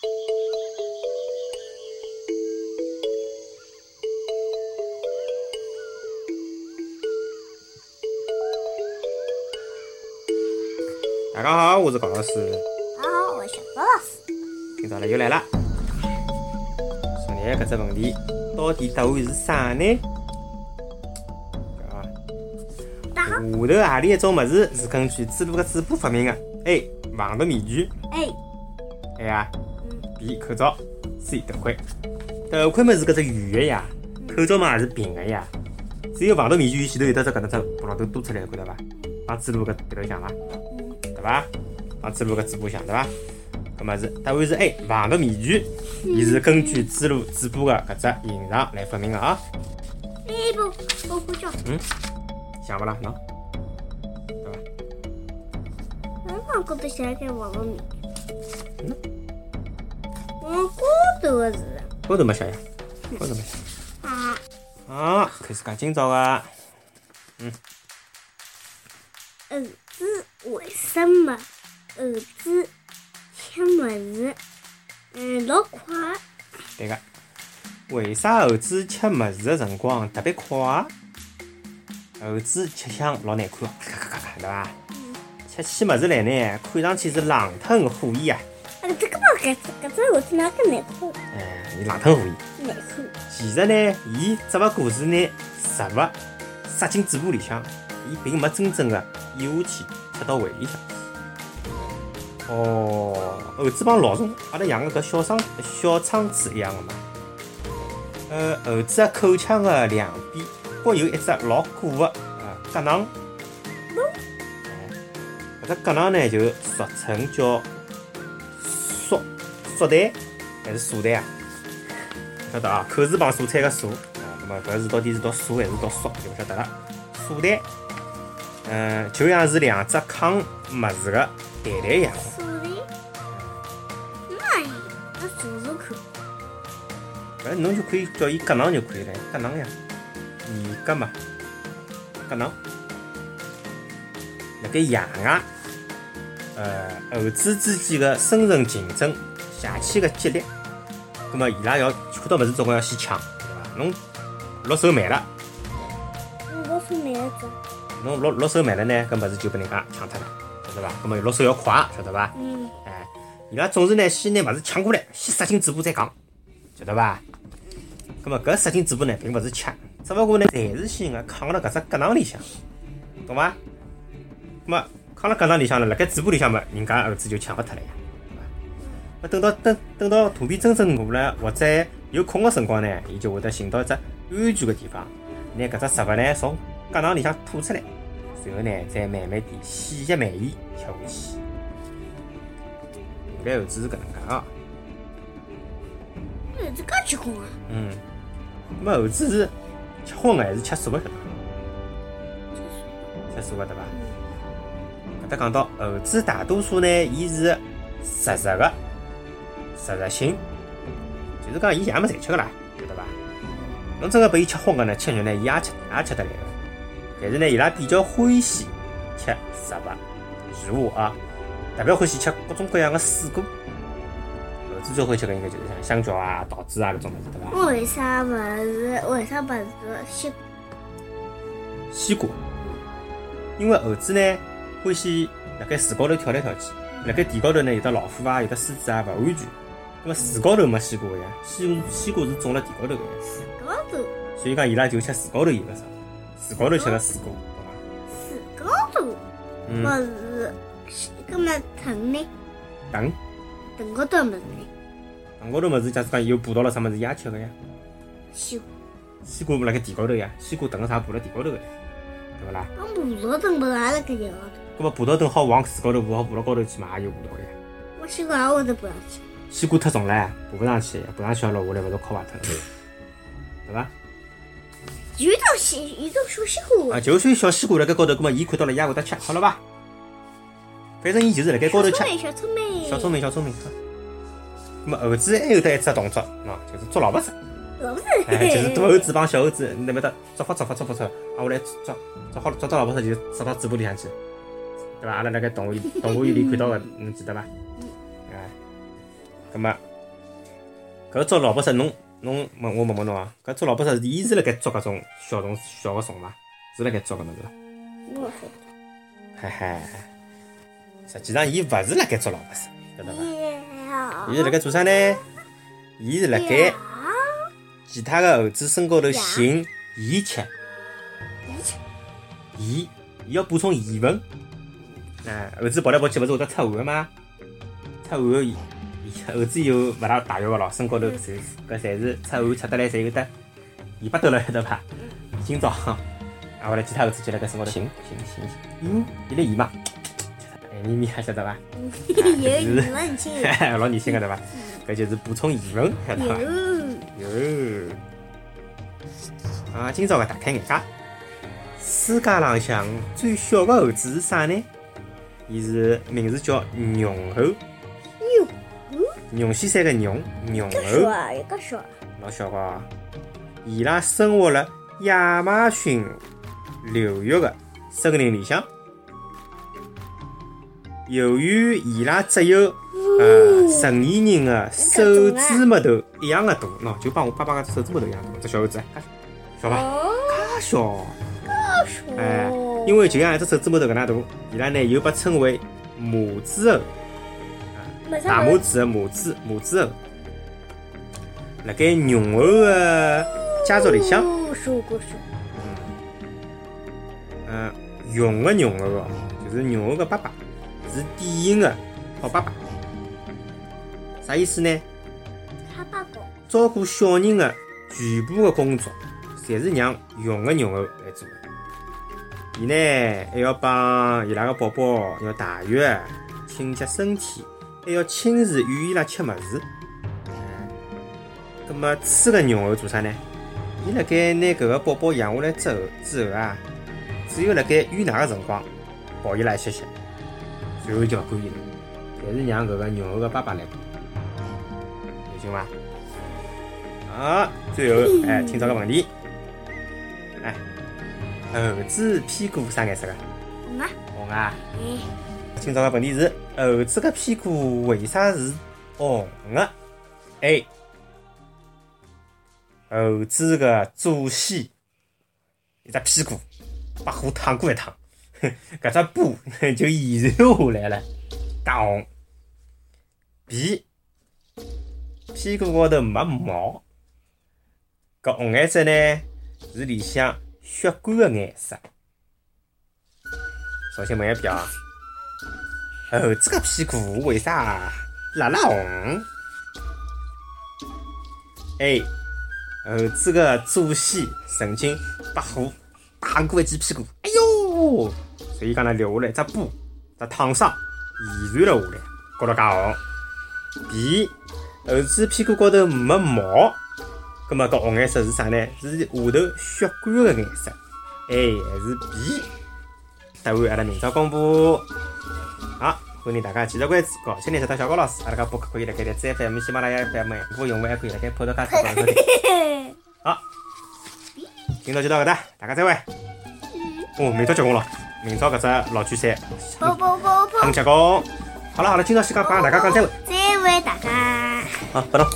大家好，我是高老师。大家好，我是高老师。今朝呢又来了。说呢，搿只问题到底答案是啥呢？下头何里一种物事是根据猪猡个嘴巴发明的？A. 防毒面具哎，，A 啊嗯，B. 口罩，C. 头盔。头盔嘛是搿只圆的呀，口罩嘛也是平的呀。只有防毒面具前头有得只搿能只布老头多出来，看到伐？帮嘴巴搿鼻头像伐？嗯，对伐？帮嘴巴搿嘴巴像对伐？搿么是答案是 A，防毒面具，伊是根据嘴巴嘴巴个搿只形状来发明的啊。哎不，我呼叫，嗯想勿啦？喏，对伐？我光觉得像个防毒面具。我高头的是高头没写呀，高头没写。啊，啊，开始讲今朝个，儿子为什么猴子吃么子嗯老快？对个。为啥猴子吃物事的辰光特别快？猴子吃相老难看，咔咔咔咔，对伐？吃起物事来呢，看上去是狼吞虎咽啊！搿只搿只猴子哪个难看？哎，伊狼吞虎咽。难看。其实呢，伊只勿过是拿食物塞进嘴巴里向，伊并没真正的咽下去，吃到胃里向。哦，猴子帮老鼠，阿拉养个搿小仓小仓鼠一样的嘛。呃，猴子个口腔的两边各有一只老鼓的呃角囊。哎搿只角囊呢，就俗称叫缩缩蛋还是素蛋啊？晓得啊，口字旁蔬菜个蔬啊，那么搿是到底是读蔬还是读缩就勿晓得了。蔬蛋，嗯，就像是两只抗物事个蛋蛋一样的。所以，妈呀，我试试看。搿侬就可以叫伊角囊就可以了，角囊呀，你格嘛，角囊。辣盖野外，呃，猴子之间的生存竞争，邪气个激烈，葛末伊拉要看到物事总归要先抢，对伐？侬落手慢了。我是哪一只？侬落落手慢了呢，搿物事就被人家抢脱了，晓得伐？搿么落手要快，晓得伐？嗯，哎，伊拉总是呢先拿物事抢过来，先塞进嘴巴再讲，晓得伐？葛末搿塞进嘴巴呢，并勿是吃，只勿过呢暂时性个扛辣搿只角囊里向，懂伐？搿么扛辣角囊里向了，辣盖嘴巴里向嘛，人家儿子就抢勿脱了呀？那等到等等到肚皮真正饿了，或者有空个辰光呢，伊就会得寻到一只安全个地方，拿搿只食物呢从肛囊里向吐出来，随后呢再慢慢地细嚼慢咽吃下去。原来猴子是搿能介啊，猴子介结棍啊！嗯，那么猴子是吃荤个还是吃素个？晓得伐？吃素个对伐？搿搭讲到猴子大多数呢，伊是食食个，实食性，就是讲伊啥物事侪吃个啦，晓得伐？侬真个拨伊吃荤个呢，吃肉呢，伊也吃也吃得来个。但是呢，伊拉比较欢喜吃食物、食物啊，特别欢喜吃各种各样个水果。猴子最欢喜吃个应该就是像香蕉啊、桃子啊搿种物事，对伐？为啥勿是？为啥勿是西？西瓜，因为猴子呢欢喜辣盖树高头跳来跳去，辣盖地高头呢有得老虎啊，有得狮子啊，勿安全。那么树高头没西瓜个呀，西西瓜是种辣地高头个呀，高头，所以讲伊拉就吃树高头有个啥，树高头吃个水果，懂伐？树高头，嗯不，是西，搿么藤呢？藤藤高头么子呢？藤高头物事，假使讲伊有捕到了啥物事，伊也吃个呀。西瓜，西瓜辣盖地高头呀，西瓜藤个啥爬辣地高头个呀，对勿啦？那葡萄藤不是也辣盖地高头？搿么葡萄藤好往树高头爬，好爬到高头去嘛，也有爬到个呀。我西瓜也会得爬上去。西瓜太重了，爬不上去，爬上去要落下来，勿是敲坏脱了，对伐？有道西，有道小西瓜啊，，就算小西瓜辣盖高头，葛末伊看到了伊也会得吃，好了伐？反正伊就是辣盖高头吃小。聪明，小聪明，小聪明，小聪明。好葛末猴子还有得一只动作，喏，就是捉老婆子，老不是，哎，就是大猴子帮小猴子那边搭捉法捉法捉法捉，啊，下来捉捉好捉到老婆子就塞到嘴巴里向去，对伐？阿拉辣盖动物园动物园里看到个，侬记得伐？哎，葛末搿捉老百姓侬侬问我问问侬啊，搿捉老百姓伊是辣盖捉搿种小虫小个虫伐？是辣盖捉搿侬对伐？我晓得。嘿嘿，实际上伊勿是辣盖捉老百姓，晓得伐？伊是辣盖做啥呢？伊是辣盖其他个猴子身高头寻盐吃，盐，伊要补充盐分。哎，猴子跑来跑去勿是会得出汗个吗？出汗，伊猴子又勿大大浴个咯，身高头侪搿侪是出汗出得来，侪有得？尾巴头了，晓得伐？今朝啊，后来其他猴子就辣盖身高头寻寻寻寻，嗯，伊来盐嘛，哎，咪咪还晓得伐？有你们亲，老年轻个对伐？搿就是补充盐分，晓得伐？有。哟，啊，今朝个大开眼界，世界浪向最小个猴子是啥呢？伊是名字叫绒猴，绒先山个绒，绒猴小啊，一个小，老小个哦。伊拉生活辣亚马逊流域个森林里向。由于伊拉只有呃成年人的手指拇头一样个大，喏，就帮我爸爸个手指拇头一样大，这小猴子，介小伐？哦，介小。小，哎，因为就像一只手指拇头搿能大，伊拉呢又被称为母子猴，没大拇指的拇指拇指猴。辣盖绒猴的家族里向，说过说，嗯，用个绒猴哦，就是绒猴的爸爸，是典型的好爸爸。啥意思呢？照顾小人的全部的工作，侪是让用个绒猴来做。伊呢还要帮伊拉个宝宝要汏浴、清洁身体，还要亲自喂伊拉吃物事。咁么雌个绒猴做啥呢？伊辣盖拿搿个宝宝养下来之后之后啊，只有辣盖喂奶个辰光抱伊拉一歇歇，随后就勿管伊了，还是让搿个绒猴个爸爸来管。有劲伐？啊，最后哎，听到个问题，哎，猴子屁股啥颜色个？红啊，红啊！哎，今朝个问题是：猴子个屁股为啥是红的？A. 猴子个祖先一只屁股把火烫过一趟，搿只布 就延传下来了，大红。B. 屁股高头没毛，搿红颜色呢是里向血管个颜色。首先问一遍啊。猴子个屁股为啥辣辣红哎猴子个祖先曾经被火打过一记屁股，哎哟！所以讲呢，留下来一只疤，只烫伤遗传了下来，搞得介红。B. 猴子屁股高头没毛，葛么搿红颜色是啥呢？是下头血管个颜色。A 还是 B？答案阿拉明朝公布。好，欢迎大家继续关注搞青年食堂小高老师，阿拉个播客可以辣盖荔枝 FM、喜马拉雅 FM，如果用户还可以辣盖 Podcast 上收听。好，今朝就到搿搭，大家再会。哦，明朝结棍了，明朝搿只老巨山啵啵啵啵很，结棍。好了好了，今朝先讲帮大家讲再会。再会大家。好，不动。